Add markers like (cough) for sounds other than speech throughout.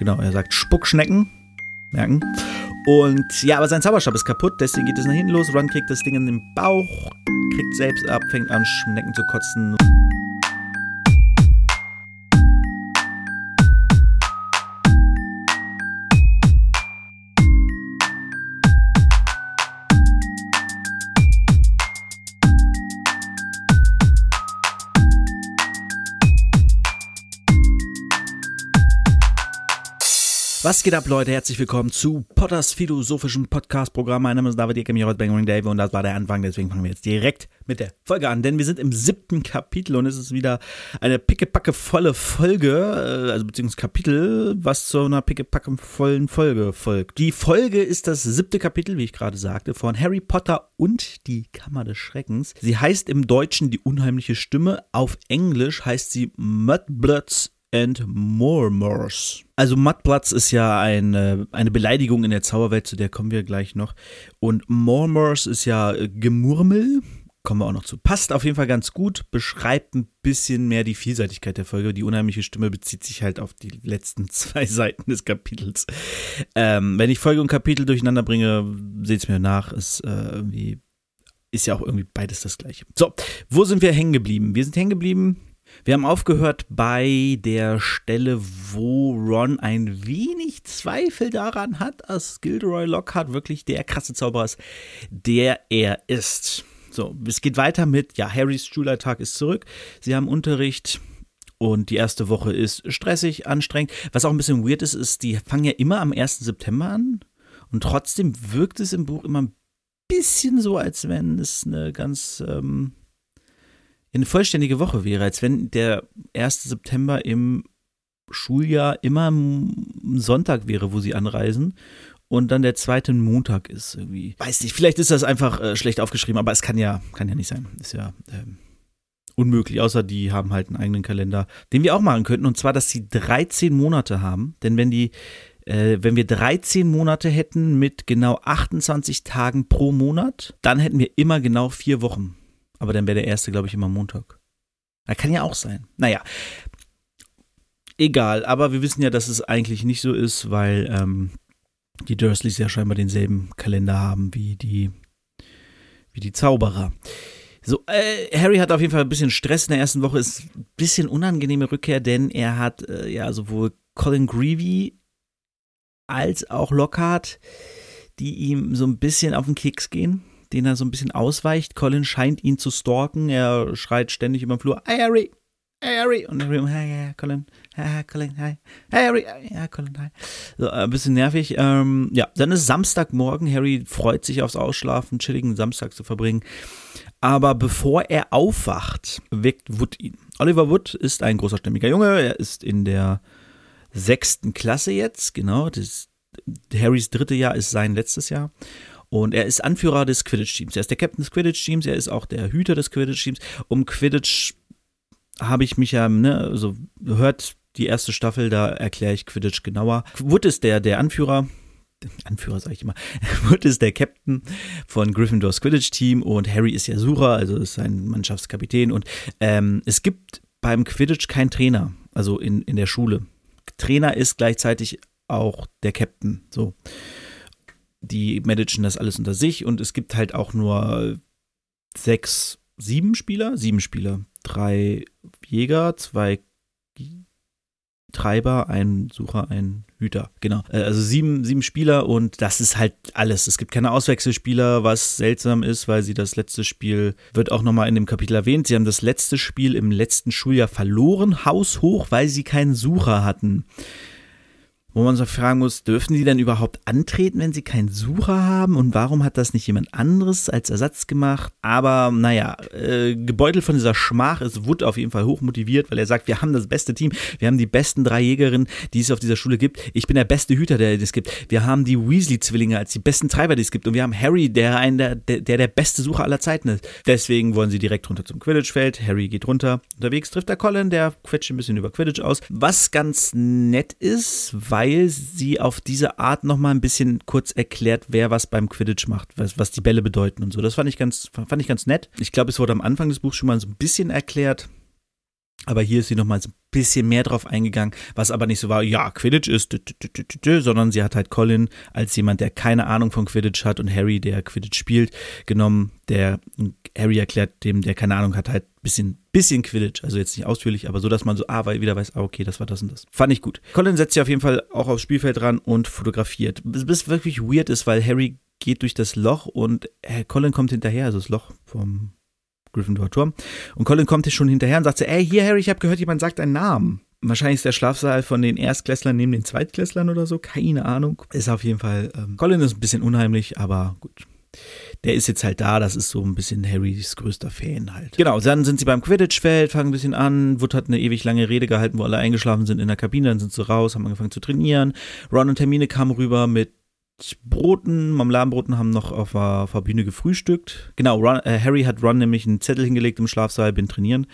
Genau, er sagt Spuckschnecken. Merken. Und ja, aber sein Zauberstab ist kaputt, deswegen geht es nach hinten los. Ron kriegt das Ding in den Bauch, kriegt selbst ab, fängt an, Schnecken zu kotzen. Was geht ab, Leute? Herzlich willkommen zu Potters philosophischen Podcast-Programm. Mein Name ist David Ecke, mir heute Bangering Dave und das war der Anfang. Deswegen fangen wir jetzt direkt mit der Folge an, denn wir sind im siebten Kapitel und es ist wieder eine pickepacke volle Folge, äh, also beziehungsweise Kapitel, was zu einer pickepacke vollen Folge folgt. Die Folge ist das siebte Kapitel, wie ich gerade sagte, von Harry Potter und die Kammer des Schreckens. Sie heißt im Deutschen die unheimliche Stimme, auf Englisch heißt sie Mudbloods and Murmurs. Also Mudbloods ist ja eine, eine Beleidigung in der Zauberwelt, zu der kommen wir gleich noch. Und Murmurs ist ja äh, Gemurmel, kommen wir auch noch zu. Passt auf jeden Fall ganz gut, beschreibt ein bisschen mehr die Vielseitigkeit der Folge. Die unheimliche Stimme bezieht sich halt auf die letzten (laughs) zwei Seiten des Kapitels. Ähm, wenn ich Folge und Kapitel durcheinander bringe, seht es mir nach, ist äh, irgendwie ist ja auch irgendwie beides das gleiche. So, wo sind wir hängen geblieben? Wir sind hängen geblieben wir haben aufgehört bei der Stelle, wo Ron ein wenig Zweifel daran hat, dass Gilderoy Lockhart wirklich der krasse Zauberer ist, der er ist. So, es geht weiter mit, ja, Harrys Schulalltag ist zurück. Sie haben Unterricht und die erste Woche ist stressig, anstrengend. Was auch ein bisschen weird ist, ist, die fangen ja immer am 1. September an und trotzdem wirkt es im Buch immer ein bisschen so, als wenn es eine ganz ähm, eine vollständige Woche wäre, als wenn der 1. September im Schuljahr immer ein Sonntag wäre, wo sie anreisen und dann der zweite Montag ist irgendwie. Weiß nicht, vielleicht ist das einfach äh, schlecht aufgeschrieben, aber es kann ja, kann ja nicht sein. Ist ja ähm, unmöglich, außer die haben halt einen eigenen Kalender, den wir auch machen könnten. Und zwar, dass sie 13 Monate haben. Denn wenn die, äh, wenn wir 13 Monate hätten mit genau 28 Tagen pro Monat, dann hätten wir immer genau vier Wochen. Aber dann wäre der erste, glaube ich, immer Montag. Das kann ja auch sein. Naja. Egal, aber wir wissen ja, dass es eigentlich nicht so ist, weil ähm, die Dursleys ja scheinbar denselben Kalender haben wie die, wie die Zauberer. So, äh, Harry hat auf jeden Fall ein bisschen Stress in der ersten Woche, ist ein bisschen unangenehme Rückkehr, denn er hat äh, ja sowohl Colin Greevy als auch Lockhart, die ihm so ein bisschen auf den Keks gehen den er so ein bisschen ausweicht. Colin scheint ihn zu stalken. Er schreit ständig über den Flur, hey Harry, hey Harry. Und Harry, hey, hey, Colin, hey, Colin, hi. Hey Harry, ja, Colin, hi. So, äh, ein bisschen nervig. Ähm, ja, dann ist Samstagmorgen. Harry freut sich aufs Ausschlafen, chilligen Samstag zu verbringen. Aber bevor er aufwacht, weckt Wood ihn. Oliver Wood ist ein großer stämmiger Junge. Er ist in der sechsten Klasse jetzt, genau. Das, Harrys dritte Jahr ist sein letztes Jahr. Und er ist Anführer des Quidditch-Teams. Er ist der Captain des Quidditch-Teams, er ist auch der Hüter des Quidditch-Teams. Um Quidditch habe ich mich ja, ne, also hört die erste Staffel, da erkläre ich Quidditch genauer. Wood ist der, der Anführer, Anführer sage ich immer, (laughs) Wood ist der Captain von Gryffindors Quidditch-Team und Harry ist ja Sucher, also ist sein Mannschaftskapitän. Und ähm, es gibt beim Quidditch keinen Trainer, also in, in der Schule. Trainer ist gleichzeitig auch der Captain, so die managen das alles unter sich und es gibt halt auch nur sechs, sieben Spieler, sieben Spieler, drei Jäger, zwei Treiber, ein Sucher, ein Hüter. Genau. Äh, also sieben, sieben Spieler und das ist halt alles. Es gibt keine Auswechselspieler, was seltsam ist, weil sie das letzte Spiel, wird auch nochmal in dem Kapitel erwähnt, sie haben das letzte Spiel im letzten Schuljahr verloren, haushoch, weil sie keinen Sucher hatten wo man so fragen muss, dürfen die denn überhaupt antreten, wenn sie keinen Sucher haben? Und warum hat das nicht jemand anderes als Ersatz gemacht? Aber naja, äh, gebeutelt von dieser Schmach ist Wood auf jeden Fall hochmotiviert, weil er sagt, wir haben das beste Team, wir haben die besten drei Jägerinnen, die es auf dieser Schule gibt. Ich bin der beste Hüter, der es gibt. Wir haben die Weasley-Zwillinge als die besten Treiber, die es gibt. Und wir haben Harry, der ein, der, der, der beste Sucher aller Zeiten ist. Deswegen wollen sie direkt runter zum Quidditch-Feld. Harry geht runter. Unterwegs trifft er Colin, der quetscht ein bisschen über Quidditch aus. Was ganz nett ist, weil weil sie auf diese Art nochmal ein bisschen kurz erklärt, wer was beim Quidditch macht, was, was die Bälle bedeuten und so. Das fand ich ganz, fand ich ganz nett. Ich glaube, es wurde am Anfang des Buchs schon mal so ein bisschen erklärt. Aber hier ist sie nochmal ein bisschen mehr drauf eingegangen, was aber nicht so war, ja, Quidditch ist, sondern sie hat halt Colin als jemand, der keine Ahnung von Quidditch hat und Harry, der Quidditch spielt, genommen. Der Harry erklärt dem, der keine Ahnung hat, halt ein bisschen, bisschen Quidditch. Also jetzt nicht ausführlich, aber so, dass man so, ah, weil wieder weiß, ah, okay, das war das und das. Fand ich gut. Colin setzt sich auf jeden Fall auch aufs Spielfeld ran und fotografiert. Was wirklich weird ist, weil Harry geht durch das Loch und Colin kommt hinterher, also das Loch vom Gryffindor-Turm. Und Colin kommt hier schon hinterher und sagt so, ey, hier Harry, ich habe gehört, jemand sagt einen Namen. Wahrscheinlich ist der Schlafsaal von den Erstklässlern neben den Zweitklässlern oder so, keine Ahnung. Ist auf jeden Fall, ähm, Colin ist ein bisschen unheimlich, aber gut. Der ist jetzt halt da, das ist so ein bisschen Harrys größter Fan halt. Genau, dann sind sie beim Quidditch-Feld, fangen ein bisschen an. Wood hat eine ewig lange Rede gehalten, wo alle eingeschlafen sind in der Kabine, dann sind sie raus, haben angefangen zu trainieren. Ron und Hermine kamen rüber mit Broten, Marmeladenbroten haben noch auf der, auf der Bühne gefrühstückt. Genau, Ron, äh, Harry hat Ron nämlich einen Zettel hingelegt im Schlafsaal, bin trainieren.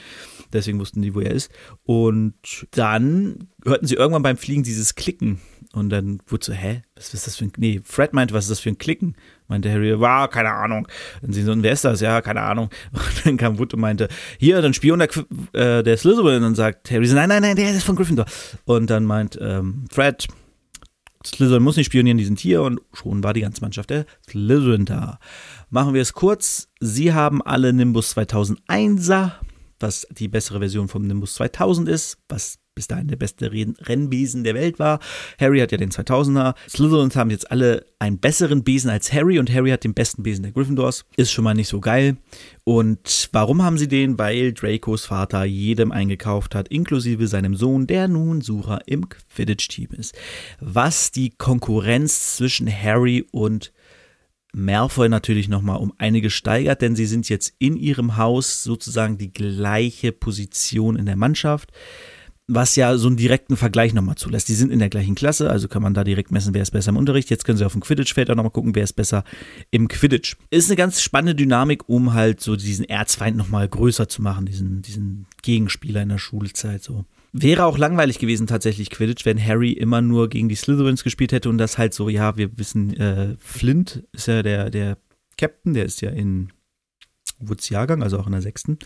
Deswegen wussten die, wo er ist. Und dann hörten sie irgendwann beim Fliegen dieses Klicken. Und dann wurde so, hä, was ist das für ein, nee, Fred meinte, was ist das für ein Klicken? Meinte Harry, war, keine Ahnung. Und sie so, wer ist das? Ja, keine Ahnung. (laughs) Und dann kam Wood und meinte, hier, dann Spion der, äh, der Slytherin. Und dann sagt Harry so, nein, nein, nein, der ist von Gryffindor. Und dann meint ähm, Fred, Slytherin muss nicht spionieren, die sind hier und schon war die ganze Mannschaft der Slytherin da. Machen wir es kurz. Sie haben alle Nimbus 2001er, was die bessere Version vom Nimbus 2000 ist, was bis dahin der beste Rennbesen der Welt war. Harry hat ja den 2000er. Slytherins haben jetzt alle einen besseren Besen als Harry und Harry hat den besten Besen der Gryffindors. Ist schon mal nicht so geil. Und warum haben sie den? Weil Dracos Vater jedem eingekauft hat, inklusive seinem Sohn, der nun Sucher im Quidditch-Team ist. Was die Konkurrenz zwischen Harry und Malfoy natürlich nochmal um einige steigert, denn sie sind jetzt in ihrem Haus sozusagen die gleiche Position in der Mannschaft was ja so einen direkten Vergleich nochmal zulässt. Die sind in der gleichen Klasse, also kann man da direkt messen, wer ist besser im Unterricht. Jetzt können sie auf dem Quidditch-Feld auch nochmal gucken, wer ist besser im Quidditch. Ist eine ganz spannende Dynamik, um halt so diesen Erzfeind nochmal größer zu machen, diesen, diesen Gegenspieler in der Schulzeit so. Wäre auch langweilig gewesen tatsächlich Quidditch, wenn Harry immer nur gegen die Slytherins gespielt hätte und das halt so, ja, wir wissen, äh, Flint ist ja der, der Captain, der ist ja in Woods Jahrgang, also auch in der sechsten.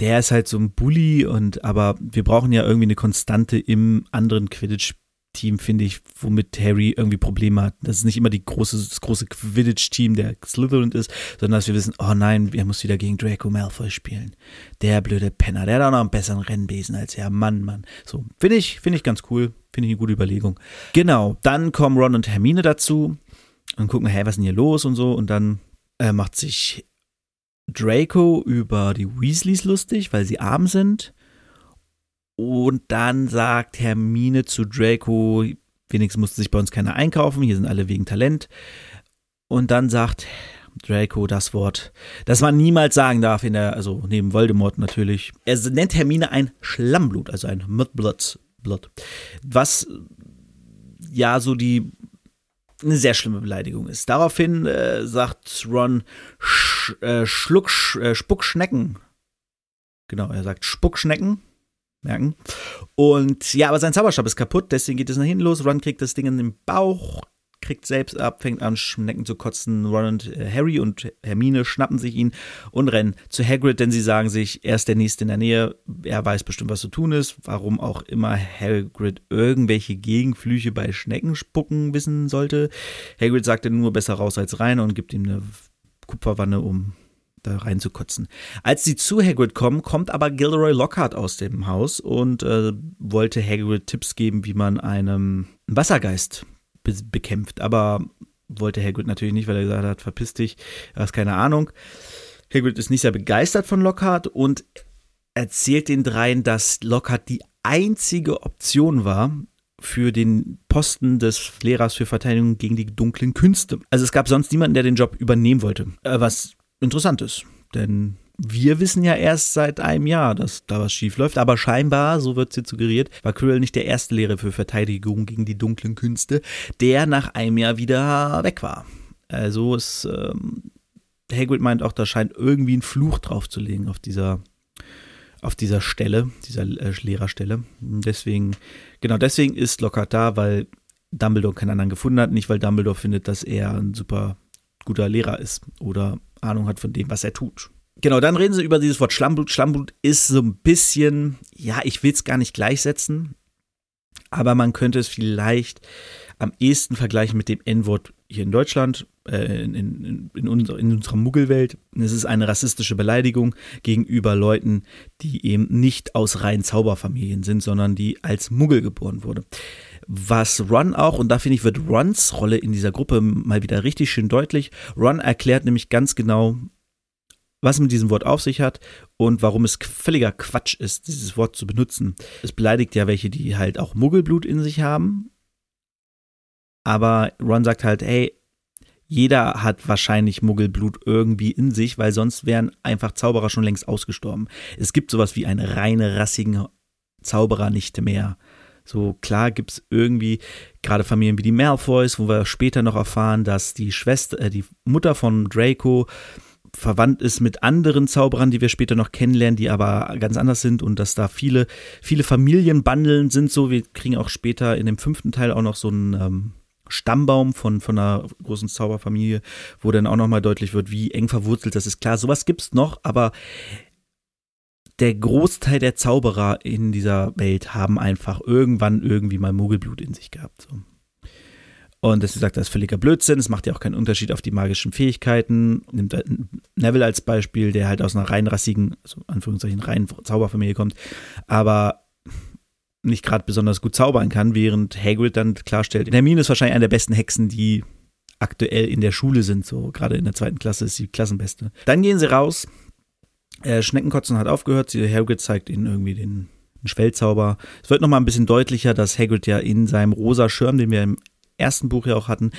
Der ist halt so ein Bully und aber wir brauchen ja irgendwie eine Konstante im anderen Quidditch Team, finde ich, womit Harry irgendwie Probleme hat. Das ist nicht immer die große, das große Quidditch-Team, der Slytherin ist, sondern dass wir wissen, oh nein, er muss wieder gegen Draco Malfoy spielen. Der blöde Penner, der hat auch noch einen besseren Rennbesen als er. Mann, Mann. So, finde ich, finde ich ganz cool. Finde ich eine gute Überlegung. Genau, dann kommen Ron und Hermine dazu und gucken, hey, was ist denn hier los und so. Und dann äh, macht sich Draco über die Weasleys lustig, weil sie arm sind. Und dann sagt Hermine zu Draco, wenigstens musste sich bei uns keiner einkaufen, hier sind alle wegen Talent. Und dann sagt Draco das Wort, das man niemals sagen darf in der, also neben Voldemort natürlich. Er nennt Hermine ein Schlammblut, also ein Mudblood. Was ja so die eine sehr schlimme Beleidigung ist. Daraufhin äh, sagt Ron Sch, äh, Schluck, Sch, äh, Spuckschnecken. Genau, er sagt Spuckschnecken. Merken. Und ja, aber sein Zauberstab ist kaputt, deswegen geht es nach hinten los. Ron kriegt das Ding in den Bauch, kriegt selbst ab, fängt an, Schnecken zu kotzen. Ron und äh, Harry und Hermine schnappen sich ihn und rennen zu Hagrid, denn sie sagen sich, er ist der Nächste in der Nähe, er weiß bestimmt, was zu tun ist. Warum auch immer Hagrid irgendwelche Gegenflüche bei Schneckenspucken wissen sollte. Hagrid sagte nur besser raus als rein und gibt ihm eine Kupferwanne, um da reinzukotzen. Als sie zu Hagrid kommen, kommt aber Gilderoy Lockhart aus dem Haus und äh, wollte Hagrid Tipps geben, wie man einem Wassergeist be bekämpft. Aber wollte Hagrid natürlich nicht, weil er gesagt hat, verpiss dich, du hast keine Ahnung. Hagrid ist nicht sehr begeistert von Lockhart und erzählt den dreien, dass Lockhart die einzige Option war für den Posten des Lehrers für Verteidigung gegen die dunklen Künste. Also es gab sonst niemanden, der den Job übernehmen wollte. Äh, was interessant ist, denn wir wissen ja erst seit einem Jahr, dass da was schief läuft, aber scheinbar, so wird jetzt suggeriert, war Quirrell nicht der erste Lehrer für Verteidigung gegen die dunklen Künste, der nach einem Jahr wieder weg war. Also ist, ähm, Hagrid meint auch, da scheint irgendwie ein Fluch drauf zu legen auf dieser, auf dieser Stelle, dieser äh, Lehrerstelle. Deswegen, genau deswegen ist Lockhart da, weil Dumbledore keinen anderen gefunden hat, nicht weil Dumbledore findet, dass er ein super guter Lehrer ist oder Ahnung hat von dem, was er tut. Genau, dann reden sie über dieses Wort Schlammblut. Schlammblut ist so ein bisschen, ja, ich will es gar nicht gleichsetzen, aber man könnte es vielleicht am ehesten vergleichen mit dem N-Wort hier in Deutschland, äh, in, in, in, unser, in, unserer Muggelwelt. Es ist eine rassistische Beleidigung gegenüber Leuten, die eben nicht aus reinen Zauberfamilien sind, sondern die als Muggel geboren wurden. Was Ron auch, und da finde ich, wird Rons Rolle in dieser Gruppe mal wieder richtig schön deutlich. Ron erklärt nämlich ganz genau, was mit diesem Wort auf sich hat und warum es völliger Quatsch ist, dieses Wort zu benutzen. Es beleidigt ja welche, die halt auch Muggelblut in sich haben. Aber Ron sagt halt, hey, jeder hat wahrscheinlich Muggelblut irgendwie in sich, weil sonst wären einfach Zauberer schon längst ausgestorben. Es gibt sowas wie einen reine rassigen Zauberer nicht mehr. So klar gibt es irgendwie gerade Familien wie die Malfoys, wo wir später noch erfahren, dass die Schwester, äh, die Mutter von Draco verwandt ist mit anderen Zauberern, die wir später noch kennenlernen, die aber ganz anders sind und dass da viele, viele Familienbandeln sind so. Wir kriegen auch später in dem fünften Teil auch noch so einen ähm, Stammbaum von, von einer großen Zauberfamilie, wo dann auch nochmal deutlich wird, wie eng verwurzelt das ist. Klar, sowas gibt's noch, aber der Großteil der Zauberer in dieser Welt haben einfach irgendwann irgendwie mal Mogelblut in sich gehabt. So. Und das sagt, das ist völliger Blödsinn. Es macht ja auch keinen Unterschied auf die magischen Fähigkeiten. Nimmt halt Neville als Beispiel, der halt aus einer rein rassigen, also Anführungszeichen rein Zauberfamilie kommt, aber nicht gerade besonders gut zaubern kann, während Hagrid dann klarstellt, Hermine ist wahrscheinlich eine der besten Hexen, die aktuell in der Schule sind, so gerade in der zweiten Klasse ist sie Klassenbeste. Dann gehen sie raus. Äh, Schneckenkotzen hat aufgehört. Sie, Hagrid zeigt ihnen irgendwie den Schwellzauber. Es wird nochmal ein bisschen deutlicher, dass Hagrid ja in seinem rosa Schirm, den wir im ersten Buch ja auch hatten,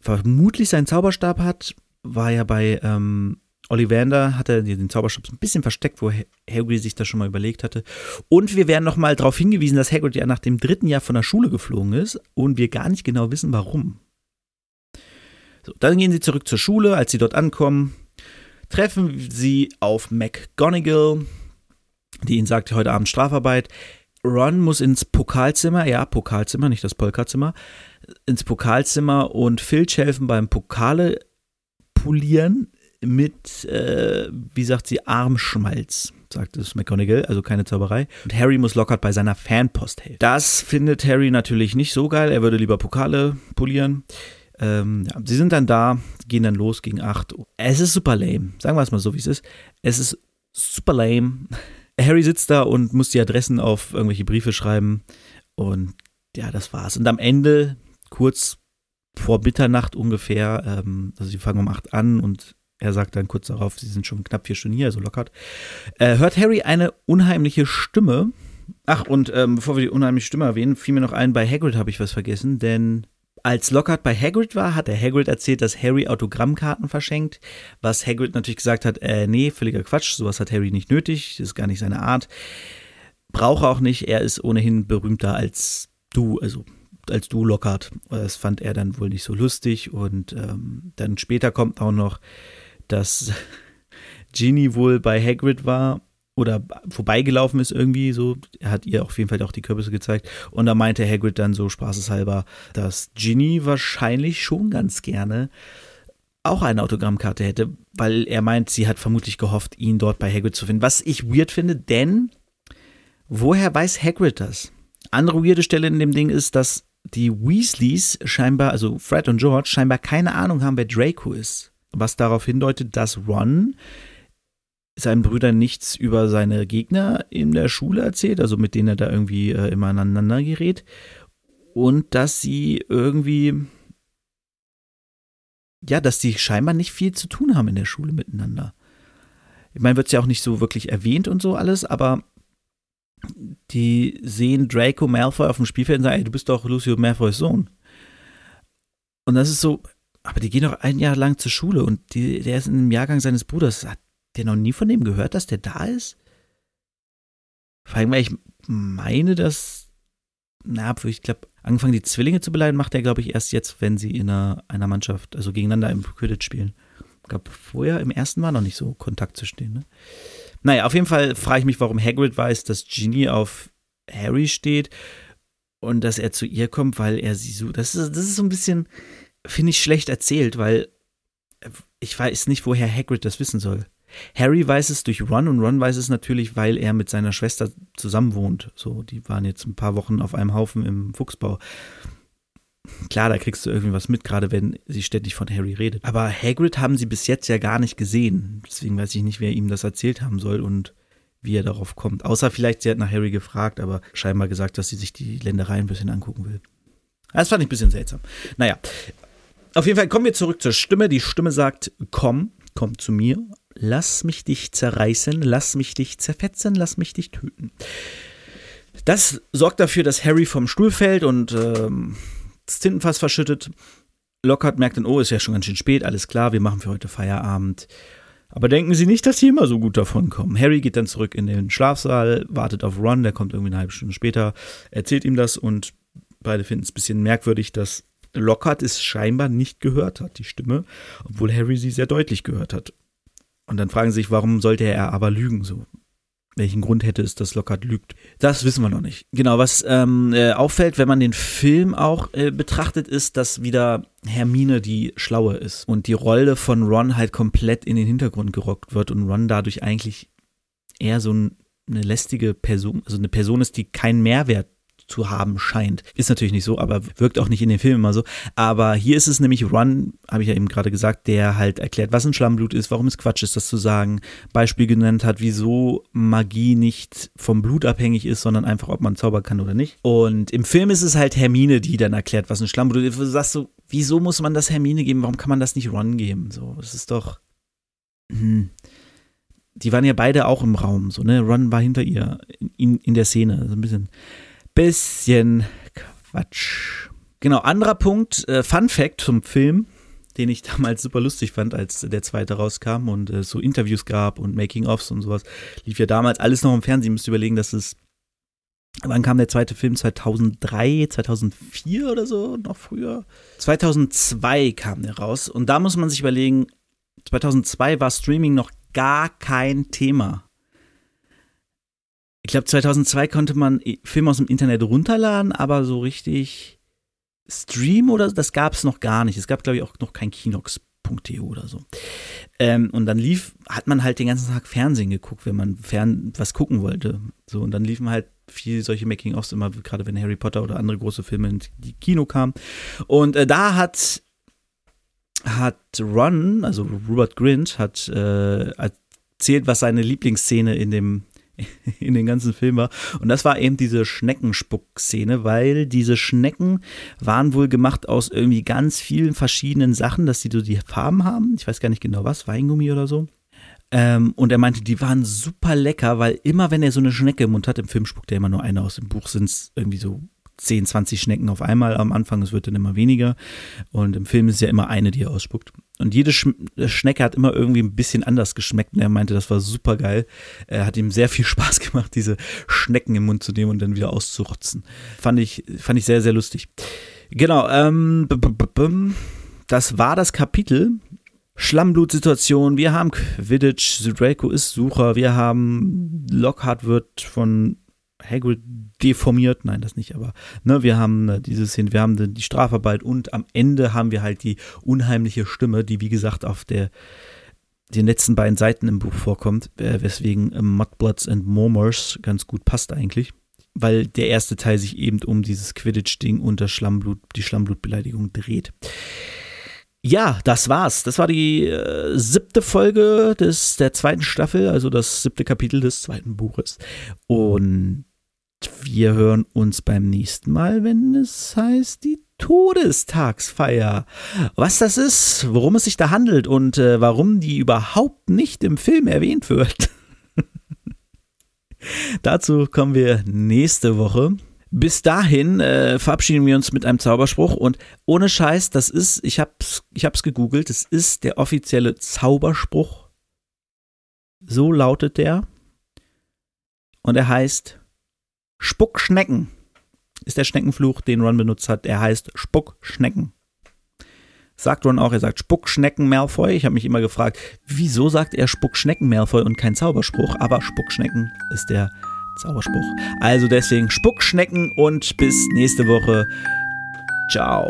vermutlich seinen Zauberstab hat. War ja bei ähm, Ollivander hat er den Zauberstab ein bisschen versteckt, wo Hagrid sich das schon mal überlegt hatte. Und wir werden nochmal darauf hingewiesen, dass Hagrid ja nach dem dritten Jahr von der Schule geflogen ist und wir gar nicht genau wissen, warum. So, dann gehen sie zurück zur Schule. Als sie dort ankommen, treffen sie auf McGonagall, die ihnen sagt, heute Abend Strafarbeit. Ron muss ins Pokalzimmer, ja, Pokalzimmer, nicht das Polkazimmer, ins Pokalzimmer und Filch helfen beim Pokale polieren mit, äh, wie sagt sie, Armschmalz, sagt es McGonagall, also keine Zauberei. Und Harry muss Lockhart bei seiner Fanpost helfen. Das findet Harry natürlich nicht so geil, er würde lieber Pokale polieren. Ähm, ja, sie sind dann da, gehen dann los gegen 8. Es ist super lame, sagen wir es mal so, wie es ist. Es ist super lame. (laughs) Harry sitzt da und muss die Adressen auf irgendwelche Briefe schreiben. Und ja, das war's. Und am Ende, kurz vor Mitternacht ungefähr, ähm, also sie fangen um 8 an und er sagt dann kurz darauf, sie sind schon knapp vier Stunden hier, also lockert. Äh, hört Harry eine unheimliche Stimme. Ach, und ähm, bevor wir die unheimliche Stimme erwähnen, fiel mir noch ein, bei Hagrid habe ich was vergessen, denn als Lockhart bei Hagrid war, hat der Hagrid erzählt, dass Harry Autogrammkarten verschenkt, was Hagrid natürlich gesagt hat, äh, nee, völliger Quatsch, sowas hat Harry nicht nötig, das ist gar nicht seine Art. Brauche auch nicht, er ist ohnehin berühmter als du, also als du Lockhart. Das fand er dann wohl nicht so lustig und ähm, dann später kommt auch noch, dass (laughs) Ginny wohl bei Hagrid war oder vorbeigelaufen ist irgendwie so. Er hat ihr auf jeden Fall auch die Kürbisse gezeigt. Und da meinte Hagrid dann so spaßeshalber, dass Ginny wahrscheinlich schon ganz gerne auch eine Autogrammkarte hätte, weil er meint, sie hat vermutlich gehofft, ihn dort bei Hagrid zu finden. Was ich weird finde, denn woher weiß Hagrid das? Andere weirde Stelle in dem Ding ist, dass die Weasleys scheinbar, also Fred und George, scheinbar keine Ahnung haben, wer Draco ist. Was darauf hindeutet, dass Ron seinen Brüdern nichts über seine Gegner in der Schule erzählt, also mit denen er da irgendwie äh, immer aneinander gerät. Und dass sie irgendwie, ja, dass die scheinbar nicht viel zu tun haben in der Schule miteinander. Ich meine, wird es ja auch nicht so wirklich erwähnt und so alles, aber die sehen Draco Malfoy auf dem Spielfeld und sagen, ey, du bist doch Lucio Malfoys Sohn. Und das ist so, aber die gehen doch ein Jahr lang zur Schule und die, der ist dem Jahrgang seines Bruders. Hat der noch nie von dem gehört, dass der da ist? Vor allem, weil ich meine, dass, na, ich glaube, angefangen die Zwillinge zu beleidigen, macht er, glaube ich, erst jetzt, wenn sie in einer, einer Mannschaft, also gegeneinander im Quidditch spielen. Ich glaube, vorher im ersten war noch nicht so Kontakt zu stehen. Ne? Naja, auf jeden Fall frage ich mich, warum Hagrid weiß, dass Ginny auf Harry steht und dass er zu ihr kommt, weil er sie so. Das ist, das ist so ein bisschen, finde ich, schlecht erzählt, weil ich weiß nicht, woher Hagrid das wissen soll. Harry weiß es durch Ron und Ron weiß es natürlich, weil er mit seiner Schwester zusammen wohnt. So, die waren jetzt ein paar Wochen auf einem Haufen im Fuchsbau. Klar, da kriegst du irgendwie was mit, gerade wenn sie ständig von Harry redet. Aber Hagrid haben sie bis jetzt ja gar nicht gesehen. Deswegen weiß ich nicht, wer ihm das erzählt haben soll und wie er darauf kommt. Außer vielleicht, sie hat nach Harry gefragt, aber scheinbar gesagt, dass sie sich die Länderei ein bisschen angucken will. Das fand ich ein bisschen seltsam. Naja, auf jeden Fall kommen wir zurück zur Stimme. Die Stimme sagt, komm, komm zu mir, lass mich dich zerreißen, lass mich dich zerfetzen, lass mich dich töten. Das sorgt dafür, dass Harry vom Stuhl fällt und ähm, das Tintenfass verschüttet. Lockhart merkt dann, oh, ist ja schon ganz schön spät, alles klar, wir machen für heute Feierabend. Aber denken Sie nicht, dass Sie immer so gut davon kommen. Harry geht dann zurück in den Schlafsaal, wartet auf Ron, der kommt irgendwie eine halbe Stunde später, erzählt ihm das und beide finden es ein bisschen merkwürdig, dass Lockhart es scheinbar nicht gehört hat, die Stimme, obwohl Harry sie sehr deutlich gehört hat. Und dann fragen sie sich, warum sollte er aber lügen so? Welchen Grund hätte es, dass Lockhart lügt? Das wissen wir noch nicht. Genau, was ähm, äh, auffällt, wenn man den Film auch äh, betrachtet, ist, dass wieder Hermine die Schlaue ist und die Rolle von Ron halt komplett in den Hintergrund gerockt wird und Ron dadurch eigentlich eher so ein, eine lästige Person, also eine Person ist, die keinen Mehrwert zu haben scheint. Ist natürlich nicht so, aber wirkt auch nicht in den Filmen immer so. Aber hier ist es nämlich Run, habe ich ja eben gerade gesagt, der halt erklärt, was ein Schlammblut ist, warum es Quatsch ist, das zu sagen. Beispiel genannt hat, wieso Magie nicht vom Blut abhängig ist, sondern einfach, ob man zaubern kann oder nicht. Und im Film ist es halt Hermine, die dann erklärt, was ein Schlammblut ist. Du sagst so, wieso muss man das Hermine geben? Warum kann man das nicht Ron geben? So, das ist doch. Hm die waren ja beide auch im Raum, so, ne? Ron war hinter ihr in, in der Szene, so ein bisschen bisschen Quatsch. Genau, anderer Punkt, äh, Fun Fact zum Film, den ich (laughs) damals super lustig fand, als der zweite rauskam und äh, so Interviews gab und Making-ofs und sowas. Lief ja damals alles noch im Fernsehen. Ihr müsst überlegen, dass es. Wann kam der zweite Film? 2003, 2004 oder so? Noch früher? 2002 kam der raus. Und da muss man sich überlegen, 2002 war Streaming noch gar kein Thema. Ich glaube, 2002 konnte man Filme aus dem Internet runterladen, aber so richtig Stream oder das gab es noch gar nicht. Es gab, glaube ich, auch noch kein Kinox.de oder so. Ähm, und dann lief, hat man halt den ganzen Tag Fernsehen geguckt, wenn man fern was gucken wollte. So, und dann liefen halt viel solche Making-ofs immer, gerade wenn Harry Potter oder andere große Filme in die Kino kamen. Und äh, da hat hat Ron, also Robert Grint, hat äh, erzählt, was seine Lieblingsszene in dem (laughs) in den ganzen Film war. Und das war eben diese Schneckenspuck-Szene, weil diese Schnecken waren wohl gemacht aus irgendwie ganz vielen verschiedenen Sachen, dass die so die Farben haben. Ich weiß gar nicht genau was, Weingummi oder so. Ähm, und er meinte, die waren super lecker, weil immer wenn er so eine Schnecke im Mund hat, im Film spuckt er immer nur eine aus. Im Buch sind es irgendwie so 10, 20 Schnecken auf einmal am Anfang, es wird dann immer weniger. Und im Film ist ja immer eine, die er ausspuckt. Und jede Sch äh, Schnecke hat immer irgendwie ein bisschen anders geschmeckt. Und er meinte, das war super geil. Er hat ihm sehr viel (laughs) Spaß gemacht, diese Schnecken im Mund zu nehmen und dann wieder auszurotzen. Fand ich, fand ich sehr, sehr lustig. Genau, ähm, das war das Kapitel. Schlammblutsituation, wir haben Quidditch, Draco ist Sucher, wir haben Lockhart wird von Hagrid deformiert, nein, das nicht, aber ne, wir haben äh, diese Szene, wir haben die Strafarbeit und am Ende haben wir halt die unheimliche Stimme, die wie gesagt auf der den letzten beiden Seiten im Buch vorkommt, äh, weswegen äh, Mudbloods and Murmurs ganz gut passt eigentlich, weil der erste Teil sich eben um dieses Quidditch-Ding und das Schlammblut, die Schlammblutsbeleidigung dreht. Ja, das war's. Das war die äh, siebte Folge des, der zweiten Staffel, also das siebte Kapitel des zweiten Buches. Und wir hören uns beim nächsten Mal, wenn es heißt die Todestagsfeier. Was das ist, worum es sich da handelt und äh, warum die überhaupt nicht im Film erwähnt wird. (laughs) Dazu kommen wir nächste Woche. Bis dahin äh, verabschieden wir uns mit einem Zauberspruch und ohne Scheiß, das ist, ich hab's, ich hab's gegoogelt, das ist der offizielle Zauberspruch. So lautet der. Und er heißt Spuckschnecken ist der Schneckenfluch, den Ron benutzt hat. Er heißt Spuckschnecken. Sagt Ron auch, er sagt Spuckschnecken Malfoy. Ich habe mich immer gefragt, wieso sagt er Spuckschnecken Malfoy und kein Zauberspruch? Aber Spuckschnecken ist der Zauberspruch. Also deswegen Spuckschnecken und bis nächste Woche. Ciao.